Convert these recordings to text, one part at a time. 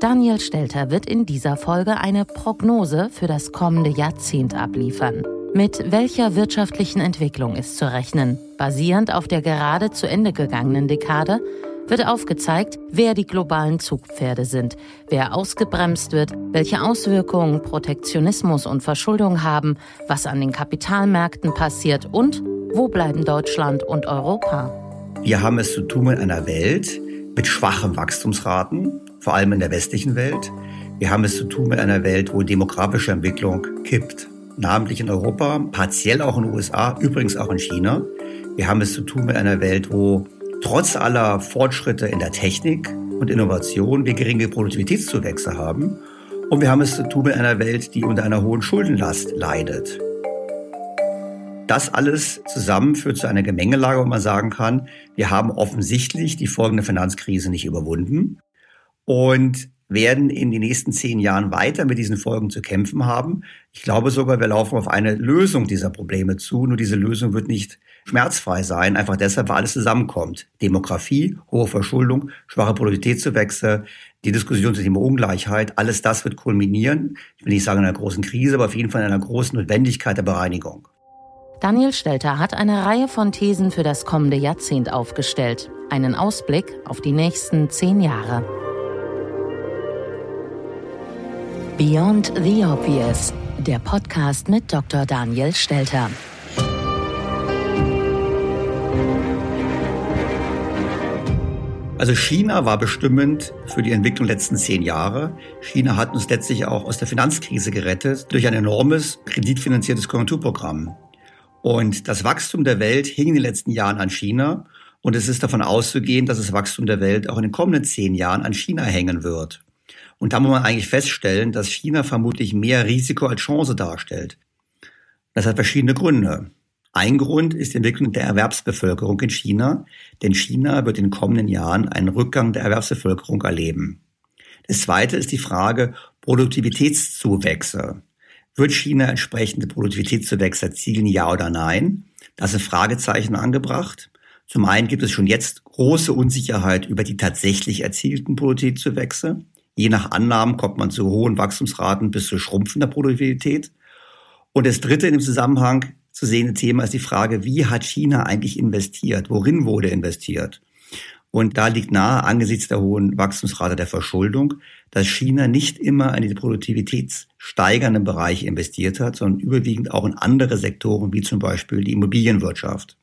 Daniel Stelter wird in dieser Folge eine Prognose für das kommende Jahrzehnt abliefern. Mit welcher wirtschaftlichen Entwicklung ist zu rechnen? Basierend auf der gerade zu Ende gegangenen Dekade wird aufgezeigt, wer die globalen Zugpferde sind, wer ausgebremst wird, welche Auswirkungen Protektionismus und Verschuldung haben, was an den Kapitalmärkten passiert und wo bleiben Deutschland und Europa. Wir haben es zu tun mit einer Welt mit schwachen Wachstumsraten, vor allem in der westlichen Welt. Wir haben es zu tun mit einer Welt, wo demografische Entwicklung kippt, namentlich in Europa, partiell auch in den USA, übrigens auch in China. Wir haben es zu tun mit einer Welt, wo trotz aller Fortschritte in der Technik und Innovation wir geringe Produktivitätszuwächse haben. Und wir haben es zu tun mit einer Welt, die unter einer hohen Schuldenlast leidet. Das alles zusammen führt zu einer Gemengelage, wo man sagen kann, wir haben offensichtlich die folgende Finanzkrise nicht überwunden und werden in den nächsten zehn Jahren weiter mit diesen Folgen zu kämpfen haben. Ich glaube sogar, wir laufen auf eine Lösung dieser Probleme zu. Nur diese Lösung wird nicht schmerzfrei sein, einfach deshalb, weil alles zusammenkommt. Demografie, hohe Verschuldung, schwache Produktivitätszuwächse, die Diskussion zu Thema Ungleichheit, alles das wird kulminieren. Ich will nicht sagen in einer großen Krise, aber auf jeden Fall in einer großen Notwendigkeit der Bereinigung. Daniel Stelter hat eine Reihe von Thesen für das kommende Jahrzehnt aufgestellt. Einen Ausblick auf die nächsten zehn Jahre. Beyond the Obvious, der Podcast mit Dr. Daniel Stelter. Also China war bestimmend für die Entwicklung der letzten zehn Jahre. China hat uns letztlich auch aus der Finanzkrise gerettet durch ein enormes kreditfinanziertes Konjunkturprogramm. Und das Wachstum der Welt hing in den letzten Jahren an China. Und es ist davon auszugehen, dass das Wachstum der Welt auch in den kommenden zehn Jahren an China hängen wird. Und da muss man eigentlich feststellen, dass China vermutlich mehr Risiko als Chance darstellt. Das hat verschiedene Gründe. Ein Grund ist die Entwicklung der Erwerbsbevölkerung in China, denn China wird in den kommenden Jahren einen Rückgang der Erwerbsbevölkerung erleben. Das zweite ist die Frage Produktivitätszuwächse. Wird China entsprechende Produktivitätszuwächse erzielen, ja oder nein? Da sind Fragezeichen angebracht. Zum einen gibt es schon jetzt große Unsicherheit über die tatsächlich erzielten Produktivitätszuwächse. Je nach Annahmen kommt man zu hohen Wachstumsraten bis zu schrumpfender Produktivität. Und das dritte in dem Zusammenhang zu sehende Thema ist die Frage, wie hat China eigentlich investiert? Worin wurde investiert? Und da liegt nahe angesichts der hohen Wachstumsrate der Verschuldung, dass China nicht immer in die produktivitätssteigernden Bereiche investiert hat, sondern überwiegend auch in andere Sektoren, wie zum Beispiel die Immobilienwirtschaft.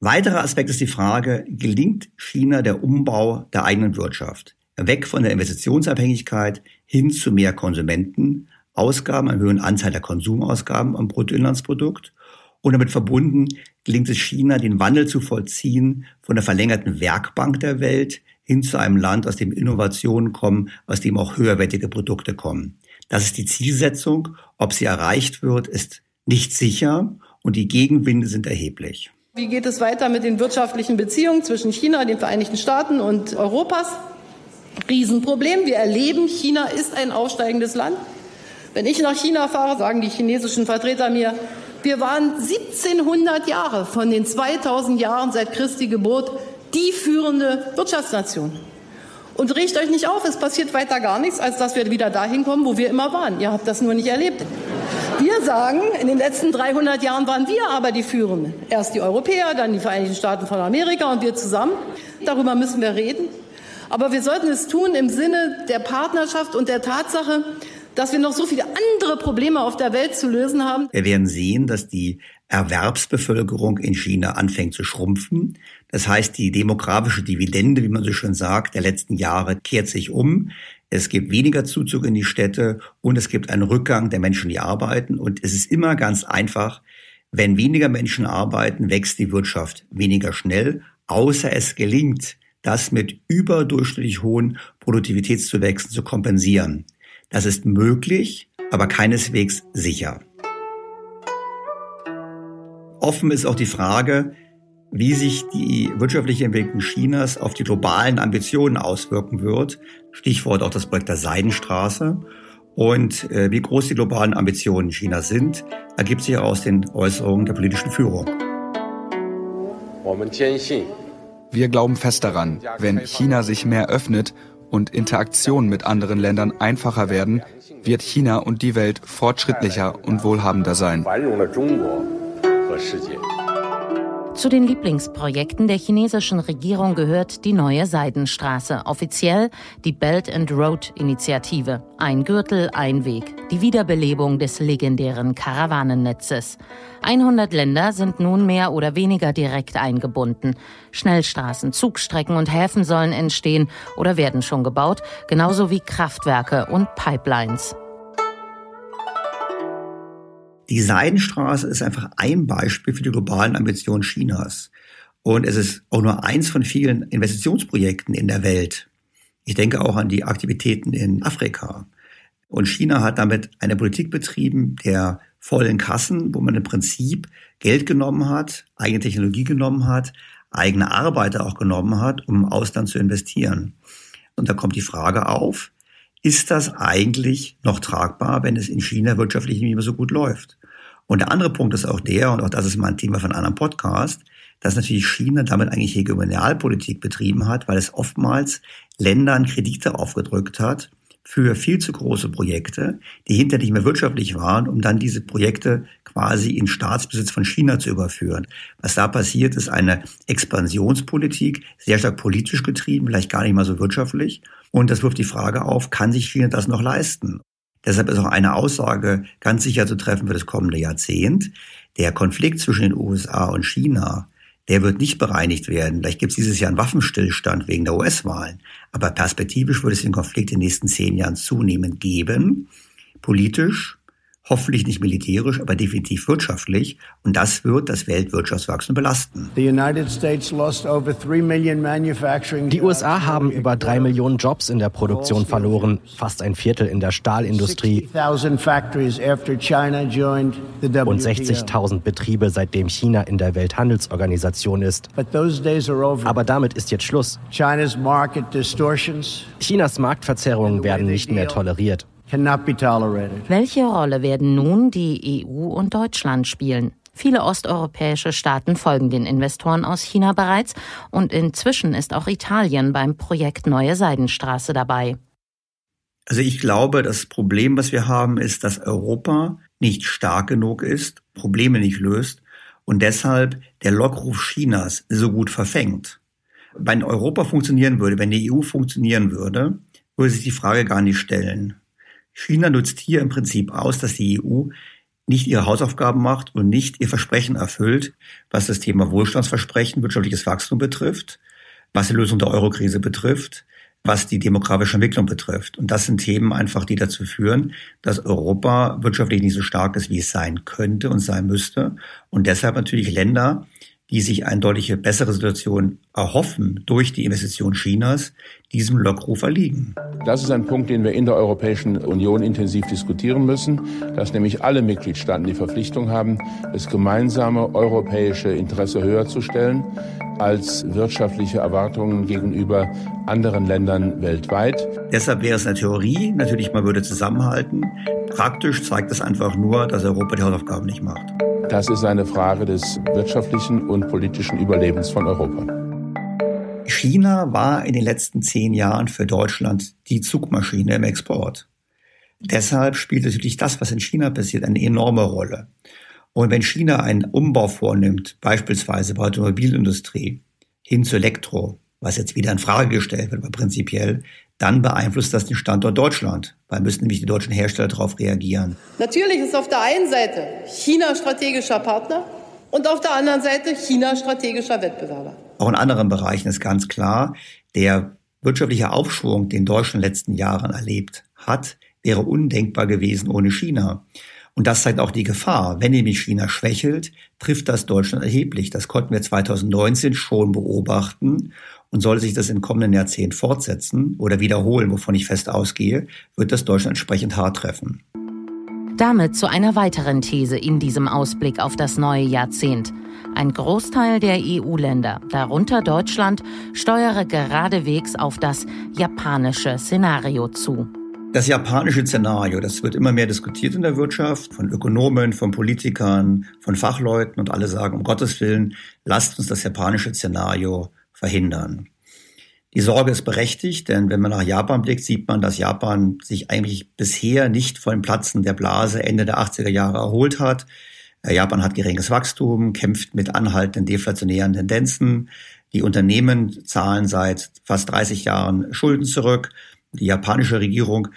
Weiterer Aspekt ist die Frage, gelingt China der Umbau der eigenen Wirtschaft? Weg von der Investitionsabhängigkeit hin zu mehr Konsumenten, Ausgaben, einem höheren Anteil der Konsumausgaben am Bruttoinlandsprodukt und damit verbunden gelingt es China, den Wandel zu vollziehen von der verlängerten Werkbank der Welt hin zu einem Land, aus dem Innovationen kommen, aus dem auch höherwertige Produkte kommen. Das ist die Zielsetzung. Ob sie erreicht wird, ist nicht sicher und die Gegenwinde sind erheblich. Wie geht es weiter mit den wirtschaftlichen Beziehungen zwischen China, den Vereinigten Staaten und Europas? Riesenproblem. Wir erleben, China ist ein aufsteigendes Land. Wenn ich nach China fahre, sagen die chinesischen Vertreter mir, wir waren 1700 Jahre von den 2000 Jahren seit Christi Geburt die führende Wirtschaftsnation. Und regt euch nicht auf, es passiert weiter gar nichts, als dass wir wieder dahin kommen, wo wir immer waren. Ihr habt das nur nicht erlebt. Wir sagen, in den letzten 300 Jahren waren wir aber die Führenden. Erst die Europäer, dann die Vereinigten Staaten von Amerika und wir zusammen. Darüber müssen wir reden. Aber wir sollten es tun im Sinne der Partnerschaft und der Tatsache, dass wir noch so viele andere Probleme auf der Welt zu lösen haben. Wir werden sehen, dass die Erwerbsbevölkerung in China anfängt zu schrumpfen. Das heißt, die demografische Dividende, wie man so schön sagt, der letzten Jahre kehrt sich um. Es gibt weniger Zuzug in die Städte und es gibt einen Rückgang der Menschen, die arbeiten. Und es ist immer ganz einfach, wenn weniger Menschen arbeiten, wächst die Wirtschaft weniger schnell, außer es gelingt, das mit überdurchschnittlich hohen Produktivitätszuwächsen zu kompensieren. Das ist möglich, aber keineswegs sicher. Offen ist auch die Frage, wie sich die wirtschaftliche Entwicklung Chinas auf die globalen Ambitionen auswirken wird. Stichwort auch das Projekt der Seidenstraße. Und äh, wie groß die globalen Ambitionen Chinas sind, ergibt sich aus den Äußerungen der politischen Führung. Wir glauben fest daran, wenn China sich mehr öffnet und Interaktionen mit anderen Ländern einfacher werden, wird China und die Welt fortschrittlicher und wohlhabender sein. Zu den Lieblingsprojekten der chinesischen Regierung gehört die neue Seidenstraße, offiziell die Belt and Road Initiative. Ein Gürtel, ein Weg, die Wiederbelebung des legendären Karawanennetzes. 100 Länder sind nun mehr oder weniger direkt eingebunden. Schnellstraßen, Zugstrecken und Häfen sollen entstehen oder werden schon gebaut, genauso wie Kraftwerke und Pipelines. Die Seidenstraße ist einfach ein Beispiel für die globalen Ambitionen Chinas. Und es ist auch nur eins von vielen Investitionsprojekten in der Welt. Ich denke auch an die Aktivitäten in Afrika. Und China hat damit eine Politik betrieben der vollen Kassen, wo man im Prinzip Geld genommen hat, eigene Technologie genommen hat, eigene Arbeiter auch genommen hat, um im Ausland zu investieren. Und da kommt die Frage auf, ist das eigentlich noch tragbar, wenn es in China wirtschaftlich nicht mehr so gut läuft? Und der andere Punkt ist auch der, und auch das ist mal ein Thema von einem Podcast, dass natürlich China damit eigentlich Hegemonialpolitik betrieben hat, weil es oftmals Ländern Kredite aufgedrückt hat für viel zu große Projekte, die hinter nicht mehr wirtschaftlich waren, um dann diese Projekte quasi in Staatsbesitz von China zu überführen. Was da passiert, ist eine Expansionspolitik, sehr stark politisch getrieben, vielleicht gar nicht mal so wirtschaftlich. Und das wirft die Frage auf, kann sich China das noch leisten? Deshalb ist auch eine Aussage ganz sicher zu treffen für das kommende Jahrzehnt. Der Konflikt zwischen den USA und China, der wird nicht bereinigt werden. Vielleicht gibt es dieses Jahr einen Waffenstillstand wegen der US-Wahlen. Aber perspektivisch wird es den Konflikt in den nächsten zehn Jahren zunehmend geben. Politisch, hoffentlich nicht militärisch, aber definitiv wirtschaftlich. Und das wird das Weltwirtschaftswachstum belasten. Die USA haben über drei Millionen Jobs in der Produktion verloren, fast ein Viertel in der Stahlindustrie und 60.000 Betriebe, seitdem China in der Welthandelsorganisation ist. Aber damit ist jetzt Schluss. Chinas Marktverzerrungen werden nicht mehr toleriert. Welche Rolle werden nun die EU und Deutschland spielen? Viele osteuropäische Staaten folgen den Investoren aus China bereits und inzwischen ist auch Italien beim Projekt Neue Seidenstraße dabei. Also ich glaube, das Problem, was wir haben, ist, dass Europa nicht stark genug ist, Probleme nicht löst und deshalb der Lockruf Chinas so gut verfängt. Wenn Europa funktionieren würde, wenn die EU funktionieren würde, würde sich die Frage gar nicht stellen. China nutzt hier im Prinzip aus, dass die EU nicht ihre Hausaufgaben macht und nicht ihr Versprechen erfüllt, was das Thema Wohlstandsversprechen, wirtschaftliches Wachstum betrifft, was die Lösung der Eurokrise betrifft, was die demografische Entwicklung betrifft. Und das sind Themen einfach, die dazu führen, dass Europa wirtschaftlich nicht so stark ist, wie es sein könnte und sein müsste. Und deshalb natürlich Länder, die sich eine deutliche bessere Situation erhoffen durch die Investition Chinas, diesem Lockruf erliegen. Das ist ein Punkt, den wir in der Europäischen Union intensiv diskutieren müssen, dass nämlich alle Mitgliedstaaten die Verpflichtung haben, das gemeinsame europäische Interesse höher zu stellen als wirtschaftliche Erwartungen gegenüber anderen Ländern weltweit. Deshalb wäre es eine Theorie, natürlich man würde zusammenhalten. Praktisch zeigt es einfach nur, dass Europa die Hausaufgaben nicht macht. Das ist eine Frage des wirtschaftlichen und politischen Überlebens von Europa. China war in den letzten zehn Jahren für Deutschland die Zugmaschine im Export. Deshalb spielt natürlich das, was in China passiert, eine enorme Rolle. Und wenn China einen Umbau vornimmt, beispielsweise bei der Automobilindustrie hin zu Elektro, was jetzt wieder in Frage gestellt wird, aber prinzipiell, dann beeinflusst das den Standort Deutschland, weil müssen nämlich die deutschen Hersteller darauf reagieren. Natürlich ist auf der einen Seite China strategischer Partner und auf der anderen Seite China strategischer Wettbewerber. Auch in anderen Bereichen ist ganz klar, der wirtschaftliche Aufschwung, den Deutschland in den letzten Jahren erlebt hat, wäre undenkbar gewesen ohne China. Und das zeigt auch die Gefahr. Wenn nämlich China schwächelt, trifft das Deutschland erheblich. Das konnten wir 2019 schon beobachten. Und sollte sich das im kommenden Jahrzehnt fortsetzen oder wiederholen, wovon ich fest ausgehe, wird das Deutschland entsprechend hart treffen. Damit zu einer weiteren These in diesem Ausblick auf das neue Jahrzehnt. Ein Großteil der EU-Länder, darunter Deutschland, steuere geradewegs auf das japanische Szenario zu. Das japanische Szenario, das wird immer mehr diskutiert in der Wirtschaft, von Ökonomen, von Politikern, von Fachleuten und alle sagen, um Gottes Willen, lasst uns das japanische Szenario verhindern. Die Sorge ist berechtigt, denn wenn man nach Japan blickt, sieht man, dass Japan sich eigentlich bisher nicht von Platzen der Blase Ende der 80er Jahre erholt hat. Äh, Japan hat geringes Wachstum, kämpft mit anhaltenden deflationären Tendenzen. Die Unternehmen zahlen seit fast 30 Jahren Schulden zurück. Die japanische Regierung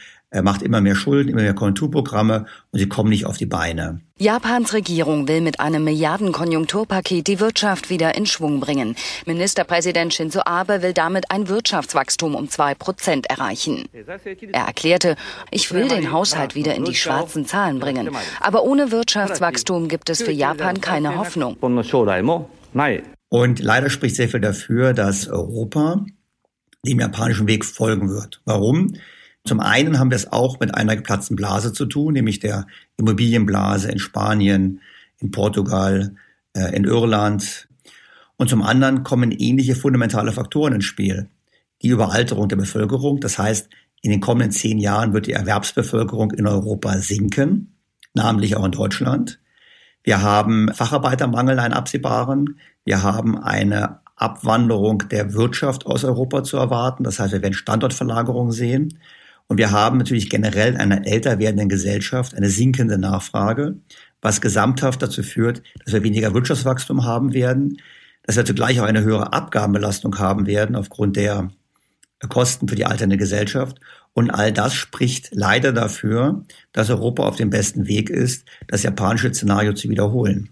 macht immer mehr Schulden, immer mehr Konjunkturprogramme und sie kommen nicht auf die Beine. Japans Regierung will mit einem Milliardenkonjunkturpaket die Wirtschaft wieder in Schwung bringen. Ministerpräsident Shinzo Abe will damit ein Wirtschaftswachstum um zwei Prozent erreichen. Er erklärte, ich will den Haushalt wieder in die schwarzen Zahlen bringen. Aber ohne Wirtschaftswachstum gibt es für Japan keine Hoffnung. Und leider spricht sehr viel dafür, dass Europa dem japanischen Weg folgen wird. Warum? Zum einen haben wir es auch mit einer geplatzten Blase zu tun, nämlich der Immobilienblase in Spanien, in Portugal, äh, in Irland. Und zum anderen kommen ähnliche fundamentale Faktoren ins Spiel. Die Überalterung der Bevölkerung, das heißt, in den kommenden zehn Jahren wird die Erwerbsbevölkerung in Europa sinken, namentlich auch in Deutschland. Wir haben Facharbeitermangel, einen absehbaren. Wir haben eine Abwanderung der Wirtschaft aus Europa zu erwarten. Das heißt, wir werden Standortverlagerungen sehen. Und wir haben natürlich generell in einer älter werdenden Gesellschaft eine sinkende Nachfrage, was gesamthaft dazu führt, dass wir weniger Wirtschaftswachstum haben werden, dass wir zugleich auch eine höhere Abgabenbelastung haben werden aufgrund der Kosten für die alternde Gesellschaft. Und all das spricht leider dafür, dass Europa auf dem besten Weg ist, das japanische Szenario zu wiederholen.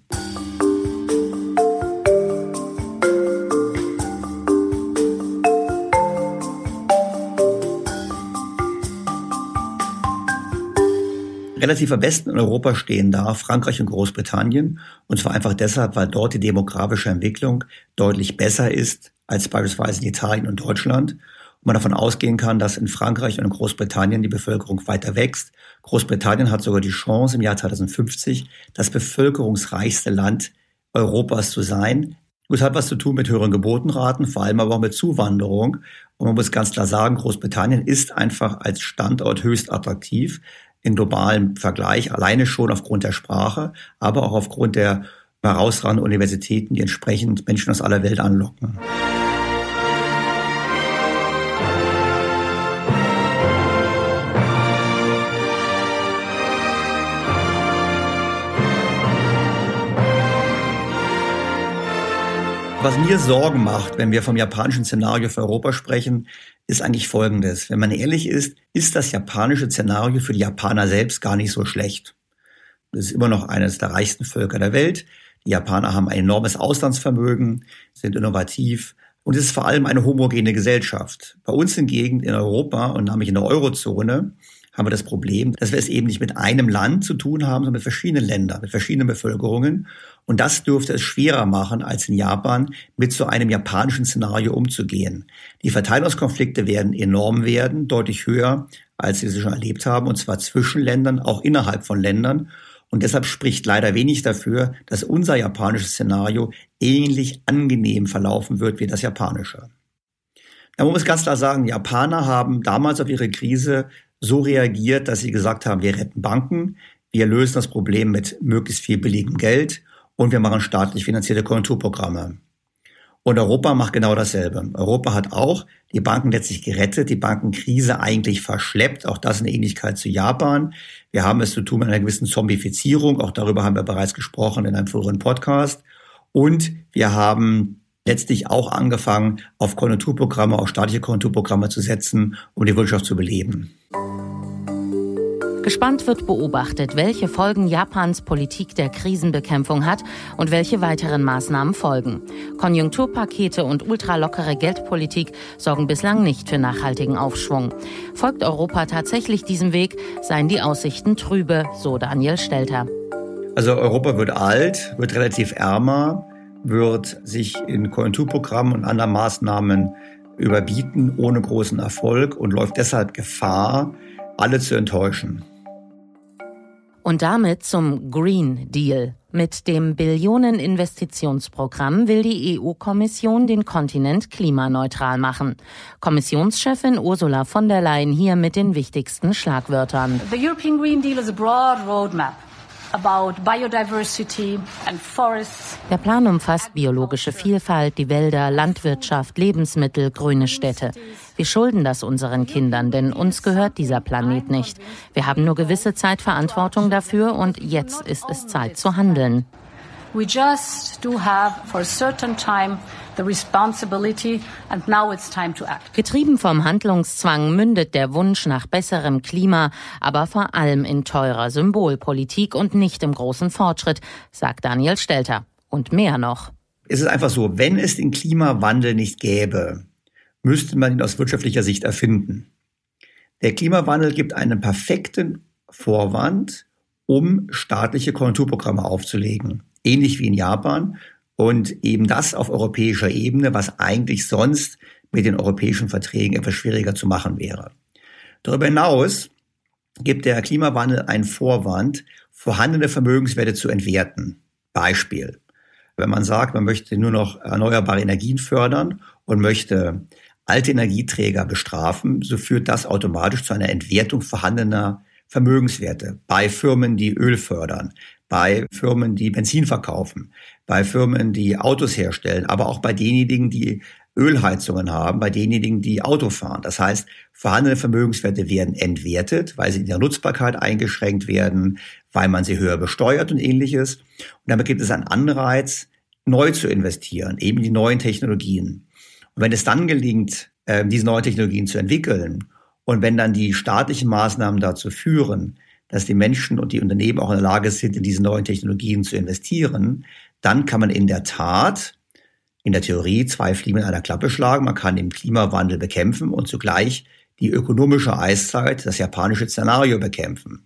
Relativ am besten in Europa stehen da Frankreich und Großbritannien. Und zwar einfach deshalb, weil dort die demografische Entwicklung deutlich besser ist als beispielsweise in Italien und Deutschland. Und man davon ausgehen kann, dass in Frankreich und in Großbritannien die Bevölkerung weiter wächst. Großbritannien hat sogar die Chance, im Jahr 2050 das bevölkerungsreichste Land Europas zu sein. Das hat was zu tun mit höheren Geburtenraten, vor allem aber auch mit Zuwanderung. Und man muss ganz klar sagen, Großbritannien ist einfach als Standort höchst attraktiv in globalen Vergleich, alleine schon aufgrund der Sprache, aber auch aufgrund der herausragenden Universitäten, die entsprechend Menschen aus aller Welt anlocken. Was mir Sorgen macht, wenn wir vom japanischen Szenario für Europa sprechen, ist eigentlich Folgendes. Wenn man ehrlich ist, ist das japanische Szenario für die Japaner selbst gar nicht so schlecht. Das ist immer noch eines der reichsten Völker der Welt. Die Japaner haben ein enormes Auslandsvermögen, sind innovativ und es ist vor allem eine homogene Gesellschaft. Bei uns hingegen in Europa und nämlich in der Eurozone haben wir das Problem, dass wir es eben nicht mit einem Land zu tun haben, sondern mit verschiedenen Ländern, mit verschiedenen Bevölkerungen. Und das dürfte es schwerer machen, als in Japan mit so einem japanischen Szenario umzugehen. Die Verteilungskonflikte werden enorm werden, deutlich höher, als wir sie schon erlebt haben, und zwar zwischen Ländern, auch innerhalb von Ländern. Und deshalb spricht leider wenig dafür, dass unser japanisches Szenario ähnlich angenehm verlaufen wird wie das japanische. Da muss man ganz klar sagen, Japaner haben damals auf ihre Krise so reagiert, dass sie gesagt haben, wir retten Banken, wir lösen das Problem mit möglichst viel billigem Geld und wir machen staatlich finanzierte Konjunkturprogramme. Und Europa macht genau dasselbe. Europa hat auch die Banken letztlich gerettet, die Bankenkrise eigentlich verschleppt. Auch das in Ähnlichkeit zu Japan. Wir haben es zu tun mit einer gewissen Zombifizierung. Auch darüber haben wir bereits gesprochen in einem früheren Podcast. Und wir haben letztlich auch angefangen, auf Konjunkturprogramme, auf staatliche Konjunkturprogramme zu setzen, um die Wirtschaft zu beleben. Gespannt wird beobachtet, welche Folgen Japans Politik der Krisenbekämpfung hat und welche weiteren Maßnahmen folgen. Konjunkturpakete und ultralockere Geldpolitik sorgen bislang nicht für nachhaltigen Aufschwung. Folgt Europa tatsächlich diesem Weg, seien die Aussichten trübe, so Daniel Stelter. Also Europa wird alt, wird relativ ärmer, wird sich in Konjunkturprogrammen und anderen Maßnahmen überbieten ohne großen Erfolg und läuft deshalb Gefahr, alle zu enttäuschen. Und damit zum Green Deal. Mit dem Billionen-Investitionsprogramm will die EU-Kommission den Kontinent klimaneutral machen. Kommissionschefin Ursula von der Leyen hier mit den wichtigsten Schlagwörtern. The European Green Deal is a broad roadmap der Plan umfasst biologische Vielfalt, die Wälder, Landwirtschaft, Lebensmittel, grüne Städte. Wir schulden das unseren Kindern, denn uns gehört dieser Planet nicht. Wir haben nur gewisse Zeit Verantwortung dafür und jetzt ist es Zeit zu handeln. We just do have for a certain time the responsibility and now it's time to act. Getrieben vom Handlungszwang mündet der Wunsch nach besserem Klima, aber vor allem in teurer Symbolpolitik und nicht im großen Fortschritt, sagt Daniel Stelter. Und mehr noch. Es ist einfach so, wenn es den Klimawandel nicht gäbe, müsste man ihn aus wirtschaftlicher Sicht erfinden. Der Klimawandel gibt einen perfekten Vorwand, um staatliche Konjunkturprogramme aufzulegen ähnlich wie in Japan. Und eben das auf europäischer Ebene, was eigentlich sonst mit den europäischen Verträgen etwas schwieriger zu machen wäre. Darüber hinaus gibt der Klimawandel einen Vorwand, vorhandene Vermögenswerte zu entwerten. Beispiel. Wenn man sagt, man möchte nur noch erneuerbare Energien fördern und möchte alte Energieträger bestrafen, so führt das automatisch zu einer Entwertung vorhandener Vermögenswerte bei Firmen, die Öl fördern, bei Firmen, die Benzin verkaufen, bei Firmen, die Autos herstellen, aber auch bei denjenigen, die Ölheizungen haben, bei denjenigen, die Auto fahren. Das heißt, vorhandene Vermögenswerte werden entwertet, weil sie in der Nutzbarkeit eingeschränkt werden, weil man sie höher besteuert und ähnliches. Und damit gibt es einen Anreiz, neu zu investieren, eben die neuen Technologien. Und wenn es dann gelingt, ähm, diese neuen Technologien zu entwickeln und wenn dann die staatlichen Maßnahmen dazu führen, dass die Menschen und die Unternehmen auch in der Lage sind, in diese neuen Technologien zu investieren, dann kann man in der Tat in der Theorie zwei Fliegen in einer Klappe schlagen. Man kann den Klimawandel bekämpfen und zugleich die ökonomische Eiszeit, das japanische Szenario bekämpfen.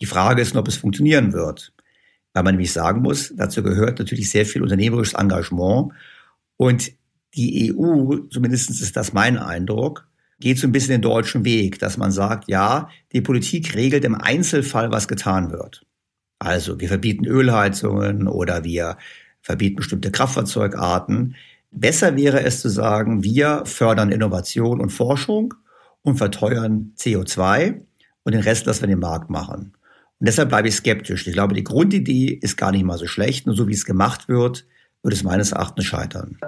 Die Frage ist nur, ob es funktionieren wird. Weil man nämlich sagen muss, dazu gehört natürlich sehr viel unternehmerisches Engagement. Und die EU, zumindest ist das mein Eindruck, geht so ein bisschen den deutschen Weg, dass man sagt, ja, die Politik regelt im Einzelfall, was getan wird. Also wir verbieten Ölheizungen oder wir verbieten bestimmte Kraftfahrzeugarten. Besser wäre es zu sagen, wir fördern Innovation und Forschung und verteuern CO2 und den Rest lassen wir den Markt machen. Und deshalb bleibe ich skeptisch. Ich glaube, die Grundidee ist gar nicht mal so schlecht. Nur so wie es gemacht wird, wird es meines Erachtens scheitern.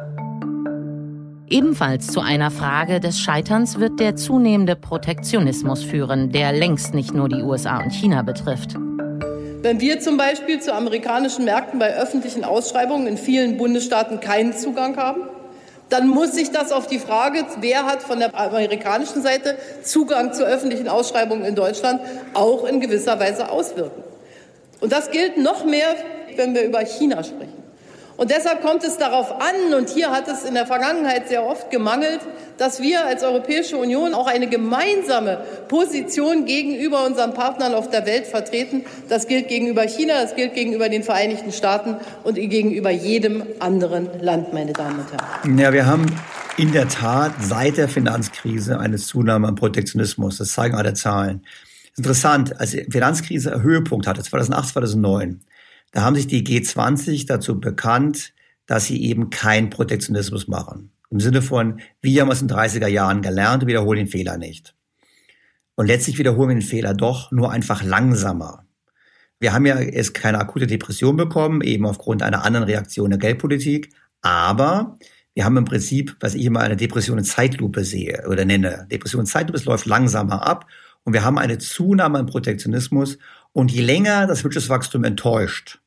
Ebenfalls zu einer Frage des Scheiterns wird der zunehmende Protektionismus führen, der längst nicht nur die USA und China betrifft. Wenn wir zum Beispiel zu amerikanischen Märkten bei öffentlichen Ausschreibungen in vielen Bundesstaaten keinen Zugang haben, dann muss sich das auf die Frage, wer hat von der amerikanischen Seite Zugang zu öffentlichen Ausschreibungen in Deutschland, auch in gewisser Weise auswirken. Und das gilt noch mehr, wenn wir über China sprechen. Und deshalb kommt es darauf an, und hier hat es in der Vergangenheit sehr oft gemangelt, dass wir als Europäische Union auch eine gemeinsame Position gegenüber unseren Partnern auf der Welt vertreten. Das gilt gegenüber China, das gilt gegenüber den Vereinigten Staaten und gegenüber jedem anderen Land, meine Damen und Herren. Ja, wir haben in der Tat seit der Finanzkrise eine Zunahme am Protektionismus. Das zeigen alle Zahlen. Interessant, als die Finanzkrise Höhepunkt hatte, 2008, 2009, da haben sich die G20 dazu bekannt, dass sie eben keinen Protektionismus machen. Im Sinne von, wir haben es in den 30er Jahren gelernt wiederholen den Fehler nicht. Und letztlich wiederholen wir den Fehler doch nur einfach langsamer. Wir haben ja erst keine akute Depression bekommen, eben aufgrund einer anderen Reaktion der Geldpolitik. Aber wir haben im Prinzip, was ich immer eine Depression in Zeitlupe sehe oder nenne. Depression in Zeitlupe, es läuft langsamer ab. Und wir haben eine Zunahme im Protektionismus. Und je länger das Wirtschaftswachstum enttäuscht,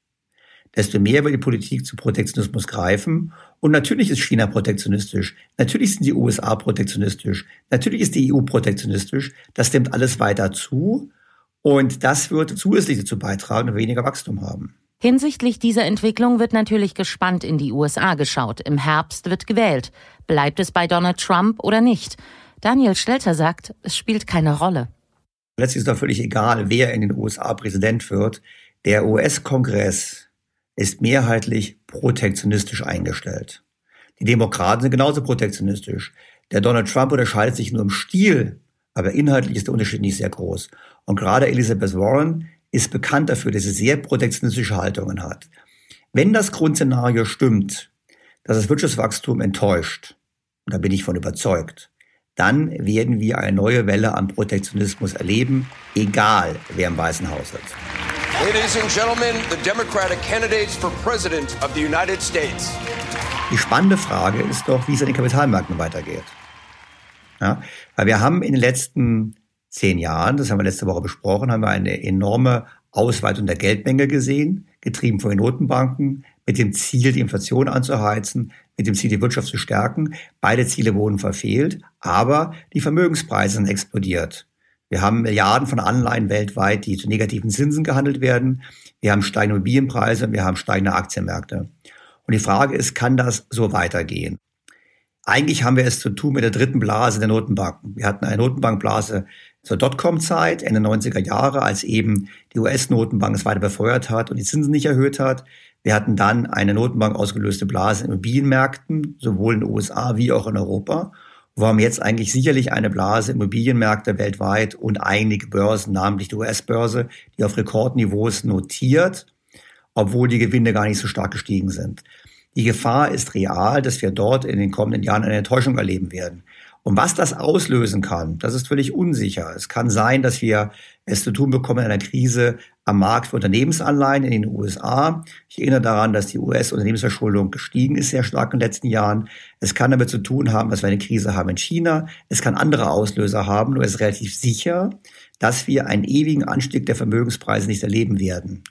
desto mehr wird die Politik zu Protektionismus greifen. Und natürlich ist China protektionistisch, natürlich sind die USA protektionistisch, natürlich ist die EU protektionistisch. Das nimmt alles weiter zu. Und das wird zusätzlich dazu beitragen, dass wir weniger Wachstum haben. Hinsichtlich dieser Entwicklung wird natürlich gespannt in die USA geschaut. Im Herbst wird gewählt. Bleibt es bei Donald Trump oder nicht? Daniel Stelter sagt, es spielt keine Rolle. Letztlich ist doch völlig egal, wer in den USA Präsident wird. Der US-Kongress ist mehrheitlich protektionistisch eingestellt. Die Demokraten sind genauso protektionistisch. Der Donald Trump unterscheidet sich nur im Stil, aber inhaltlich ist der Unterschied nicht sehr groß. Und gerade Elizabeth Warren ist bekannt dafür, dass sie sehr protektionistische Haltungen hat. Wenn das Grundszenario stimmt, dass das Wirtschaftswachstum enttäuscht, da bin ich von überzeugt, dann werden wir eine neue Welle an Protektionismus erleben, egal wer im Weißen Haus sitzt. Ladies and gentlemen, the Democratic candidates for President of the United States. Die spannende Frage ist doch, wie es an den Kapitalmärkten weitergeht. Ja, weil wir haben in den letzten zehn Jahren, das haben wir letzte Woche besprochen, haben wir eine enorme Ausweitung der Geldmenge gesehen, getrieben von den Notenbanken, mit dem Ziel, die Inflation anzuheizen, mit dem Ziel, die Wirtschaft zu stärken. Beide Ziele wurden verfehlt, aber die Vermögenspreise sind explodiert. Wir haben Milliarden von Anleihen weltweit, die zu negativen Zinsen gehandelt werden. Wir haben steigende Immobilienpreise und wir haben steigende Aktienmärkte. Und die Frage ist, kann das so weitergehen? Eigentlich haben wir es zu tun mit der dritten Blase der Notenbanken. Wir hatten eine Notenbankblase zur Dotcom-Zeit, Ende 90er Jahre, als eben die US-Notenbank es weiter befeuert hat und die Zinsen nicht erhöht hat. Wir hatten dann eine Notenbank ausgelöste Blase in Immobilienmärkten, sowohl in den USA wie auch in Europa. Wir haben jetzt eigentlich sicherlich eine Blase Immobilienmärkte weltweit und einige Börsen, namentlich die US-Börse, die auf Rekordniveaus notiert, obwohl die Gewinne gar nicht so stark gestiegen sind. Die Gefahr ist real, dass wir dort in den kommenden Jahren eine Enttäuschung erleben werden. Und was das auslösen kann, das ist völlig unsicher. Es kann sein, dass wir es zu tun bekommen in einer Krise am Markt für Unternehmensanleihen in den USA. Ich erinnere daran, dass die US-Unternehmensverschuldung gestiegen ist sehr stark in den letzten Jahren. Es kann damit zu tun haben, dass wir eine Krise haben in China. Es kann andere Auslöser haben. Nur es ist relativ sicher, dass wir einen ewigen Anstieg der Vermögenspreise nicht erleben werden.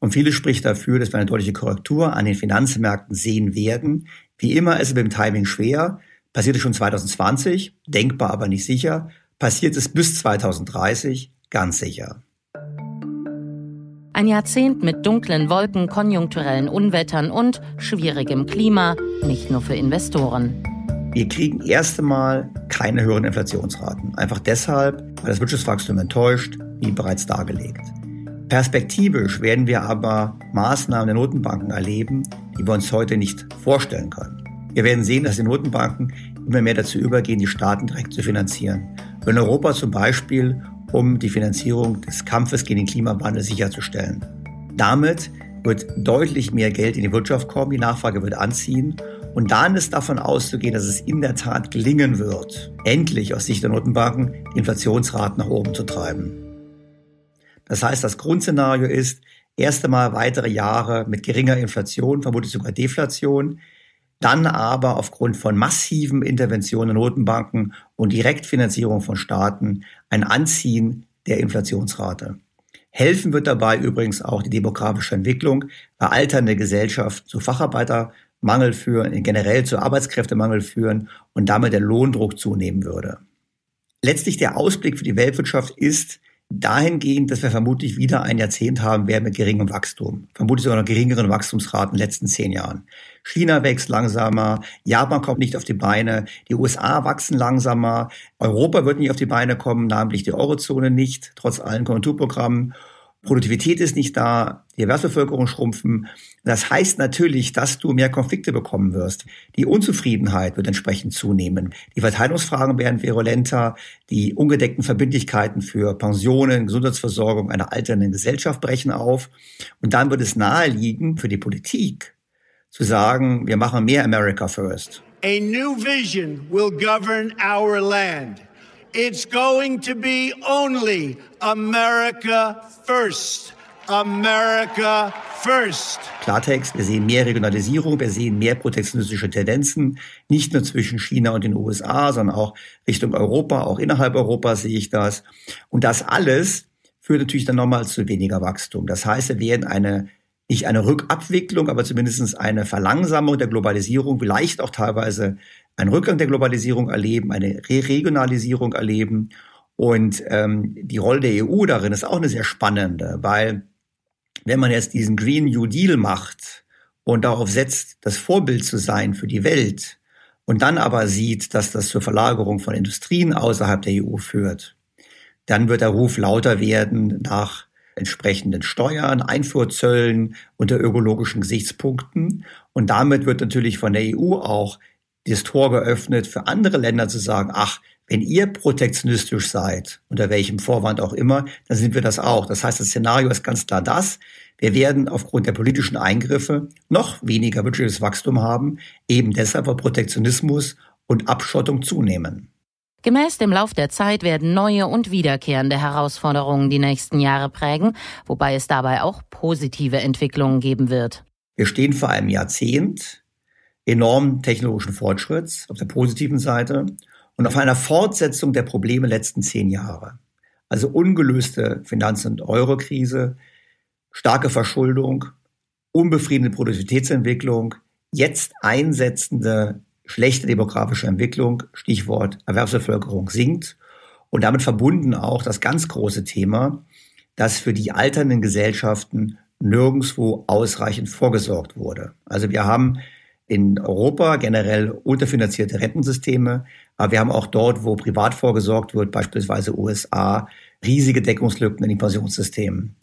Und vieles spricht dafür, dass wir eine deutliche Korrektur an den Finanzmärkten sehen werden. Wie immer ist es mit dem Timing schwer. Passiert es schon 2020, denkbar aber nicht sicher. Passiert es bis 2030, ganz sicher. Ein Jahrzehnt mit dunklen Wolken, konjunkturellen Unwettern und schwierigem Klima, nicht nur für Investoren. Wir kriegen erst einmal keine höheren Inflationsraten. Einfach deshalb, weil das Wirtschaftswachstum enttäuscht, wie bereits dargelegt. Perspektivisch werden wir aber Maßnahmen der Notenbanken erleben, die wir uns heute nicht vorstellen können. Wir werden sehen, dass die Notenbanken immer mehr dazu übergehen, die Staaten direkt zu finanzieren. In Europa zum Beispiel, um die Finanzierung des Kampfes gegen den Klimawandel sicherzustellen. Damit wird deutlich mehr Geld in die Wirtschaft kommen, die Nachfrage wird anziehen und dann ist davon auszugehen, dass es in der Tat gelingen wird, endlich aus Sicht der Notenbanken die Inflationsraten nach oben zu treiben. Das heißt, das Grundszenario ist, erst einmal weitere Jahre mit geringer Inflation, vermutlich sogar Deflation, dann aber aufgrund von massiven Interventionen der Notenbanken und Direktfinanzierung von Staaten ein Anziehen der Inflationsrate. Helfen wird dabei übrigens auch die demografische Entwicklung, bei alternde Gesellschaft zu Facharbeitermangel führen, generell zu Arbeitskräftemangel führen und damit der Lohndruck zunehmen würde. Letztlich der Ausblick für die Weltwirtschaft ist, dahingehend, dass wir vermutlich wieder ein Jahrzehnt haben werden mit geringem Wachstum. Vermutlich sogar noch geringeren Wachstumsraten in den letzten zehn Jahren. China wächst langsamer, Japan kommt nicht auf die Beine, die USA wachsen langsamer, Europa wird nicht auf die Beine kommen, namentlich die Eurozone nicht, trotz allen Konjunkturprogrammen. Produktivität ist nicht da, die Erwerbsbevölkerung schrumpfen. Das heißt natürlich, dass du mehr Konflikte bekommen wirst. Die Unzufriedenheit wird entsprechend zunehmen. Die Verteilungsfragen werden virulenter. Die ungedeckten Verbindlichkeiten für Pensionen, Gesundheitsversorgung einer alternden Gesellschaft brechen auf. Und dann wird es naheliegen für die Politik zu sagen, wir machen mehr America First. A new vision will govern our land. It's going to be only America first. America first. Klartext, wir sehen mehr Regionalisierung, wir sehen mehr protektionistische Tendenzen, nicht nur zwischen China und den USA, sondern auch Richtung Europa, auch innerhalb Europas sehe ich das. Und das alles führt natürlich dann nochmal zu weniger Wachstum. Das heißt, wir werden eine nicht eine Rückabwicklung, aber zumindest eine Verlangsamung der Globalisierung, vielleicht auch teilweise einen Rückgang der Globalisierung erleben, eine Re Regionalisierung erleben. Und ähm, die Rolle der EU darin ist auch eine sehr spannende, weil wenn man jetzt diesen Green New Deal macht und darauf setzt, das Vorbild zu sein für die Welt und dann aber sieht, dass das zur Verlagerung von Industrien außerhalb der EU führt, dann wird der Ruf lauter werden nach entsprechenden Steuern, Einfuhrzöllen unter ökologischen Gesichtspunkten. Und damit wird natürlich von der EU auch das Tor geöffnet für andere Länder zu sagen, ach, wenn ihr protektionistisch seid, unter welchem Vorwand auch immer, dann sind wir das auch. Das heißt, das Szenario ist ganz klar das. Wir werden aufgrund der politischen Eingriffe noch weniger wirtschaftliches Wachstum haben, eben deshalb, weil Protektionismus und Abschottung zunehmen. Gemäß dem Lauf der Zeit werden neue und wiederkehrende Herausforderungen die nächsten Jahre prägen, wobei es dabei auch positive Entwicklungen geben wird. Wir stehen vor einem Jahrzehnt enormen technologischen Fortschritts auf der positiven Seite und auf einer Fortsetzung der Probleme letzten zehn Jahre. Also ungelöste Finanz- und Eurokrise, starke Verschuldung, unbefriedigende Produktivitätsentwicklung, jetzt einsetzende schlechte demografische Entwicklung, Stichwort Erwerbsbevölkerung sinkt und damit verbunden auch das ganz große Thema, dass für die alternden Gesellschaften nirgendswo ausreichend vorgesorgt wurde. Also wir haben in Europa generell unterfinanzierte Rentensysteme, aber wir haben auch dort, wo privat vorgesorgt wird, beispielsweise USA, riesige Deckungslücken in den Pensionssystemen.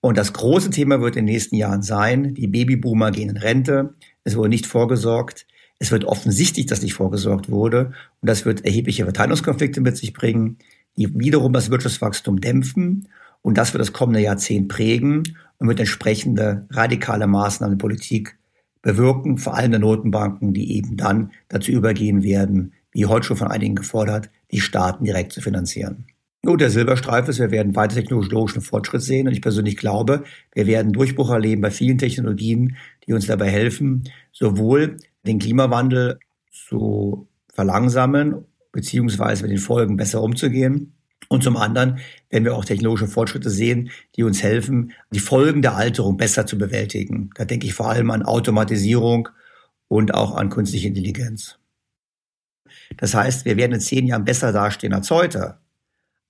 Und das große Thema wird in den nächsten Jahren sein, die Babyboomer gehen in Rente, es wurde nicht vorgesorgt, es wird offensichtlich, dass nicht vorgesorgt wurde und das wird erhebliche Verteilungskonflikte mit sich bringen, die wiederum das Wirtschaftswachstum dämpfen und das wird das kommende Jahrzehnt prägen und wird entsprechende radikale Maßnahmen der Politik bewirken, vor allem der Notenbanken, die eben dann dazu übergehen werden, wie heute schon von einigen gefordert, die Staaten direkt zu finanzieren. Und der Silberstreif ist, wir werden weiter technologischen Fortschritt sehen. Und ich persönlich glaube, wir werden Durchbruch erleben bei vielen Technologien, die uns dabei helfen, sowohl den Klimawandel zu verlangsamen, beziehungsweise mit den Folgen besser umzugehen. Und zum anderen werden wir auch technologische Fortschritte sehen, die uns helfen, die Folgen der Alterung besser zu bewältigen. Da denke ich vor allem an Automatisierung und auch an künstliche Intelligenz. Das heißt, wir werden in zehn Jahren besser dastehen als heute.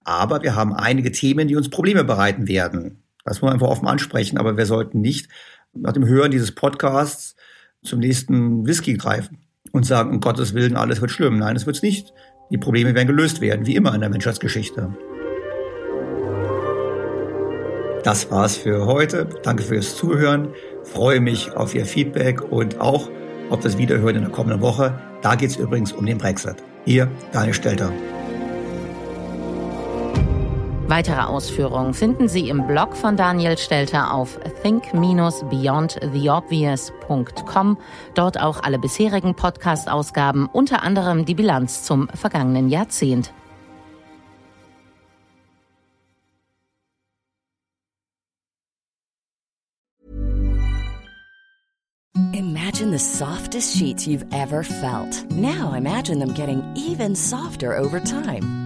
Aber wir haben einige Themen, die uns Probleme bereiten werden. Das muss man einfach offen ansprechen. Aber wir sollten nicht nach dem Hören dieses Podcasts zum nächsten Whisky greifen und sagen, um Gottes Willen, alles wird schlimm. Nein, es wird nicht. Die Probleme werden gelöst werden, wie immer in der Menschheitsgeschichte. Das war's für heute. Danke fürs Zuhören. Freue mich auf Ihr Feedback und auch auf das Wiederhören in der kommenden Woche. Da geht's übrigens um den Brexit. Ihr, Daniel Stelter. Weitere Ausführungen finden Sie im Blog von Daniel Stelter auf think-beyondtheobvious.com. Dort auch alle bisherigen Podcast-Ausgaben, unter anderem die Bilanz zum vergangenen Jahrzehnt. Imagine the softest sheets you've ever felt. Now imagine them getting even softer over time.